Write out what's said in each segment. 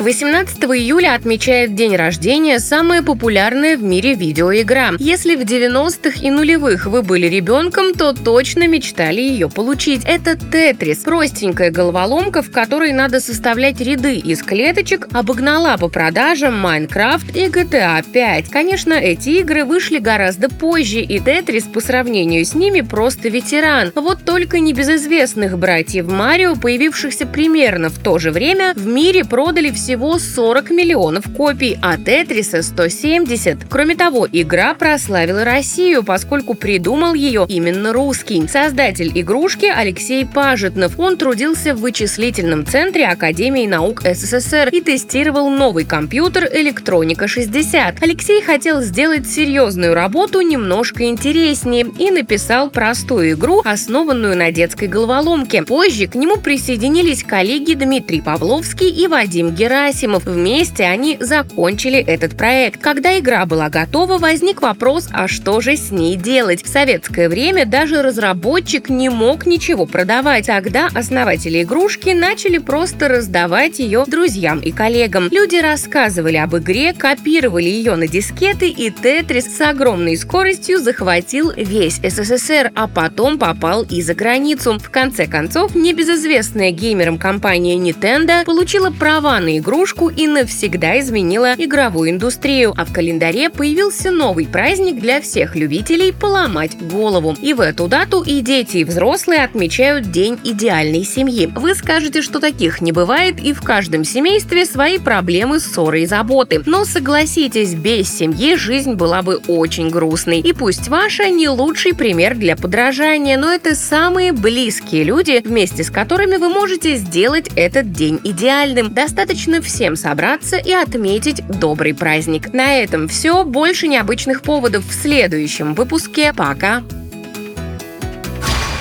18 июля отмечает день рождения самая популярная в мире видеоигра. Если в 90-х и нулевых вы были ребенком, то точно мечтали ее получить. Это Тетрис, простенькая головоломка, в которой надо составлять ряды из клеточек, обогнала по продажам Майнкрафт и GTA 5. Конечно, эти игры вышли гораздо позже, и Тетрис по сравнению с ними просто ветеран. Вот только небезызвестных братьев Марио, появившихся примерно в то же время, в мире продали всего всего 40 миллионов копий, а Тетриса 170. Кроме того, игра прославила Россию, поскольку придумал ее именно русский. Создатель игрушки Алексей Пажетнов. Он трудился в вычислительном центре Академии наук СССР и тестировал новый компьютер Электроника 60. Алексей хотел сделать серьезную работу немножко интереснее и написал простую игру, основанную на детской головоломке. Позже к нему присоединились коллеги Дмитрий Павловский и Вадим Гера Герасимов. Вместе они закончили этот проект. Когда игра была готова, возник вопрос, а что же с ней делать? В советское время даже разработчик не мог ничего продавать. Тогда основатели игрушки начали просто раздавать ее друзьям и коллегам. Люди рассказывали об игре, копировали ее на дискеты, и Тетрис с огромной скоростью захватил весь СССР, а потом попал и за границу. В конце концов, небезызвестная геймерам компания Nintendo получила права на игру игрушку и навсегда изменила игровую индустрию, а в календаре появился новый праздник для всех любителей поломать голову. И в эту дату и дети, и взрослые отмечают День идеальной семьи. Вы скажете, что таких не бывает, и в каждом семействе свои проблемы, ссоры и заботы. Но согласитесь, без семьи жизнь была бы очень грустной. И пусть ваша не лучший пример для подражания, но это самые близкие люди, вместе с которыми вы можете сделать этот день идеальным. Достаточно всем собраться и отметить добрый праздник. На этом все. Больше необычных поводов в следующем выпуске. Пока!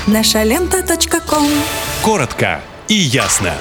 Наша лента. Коротко и ясно.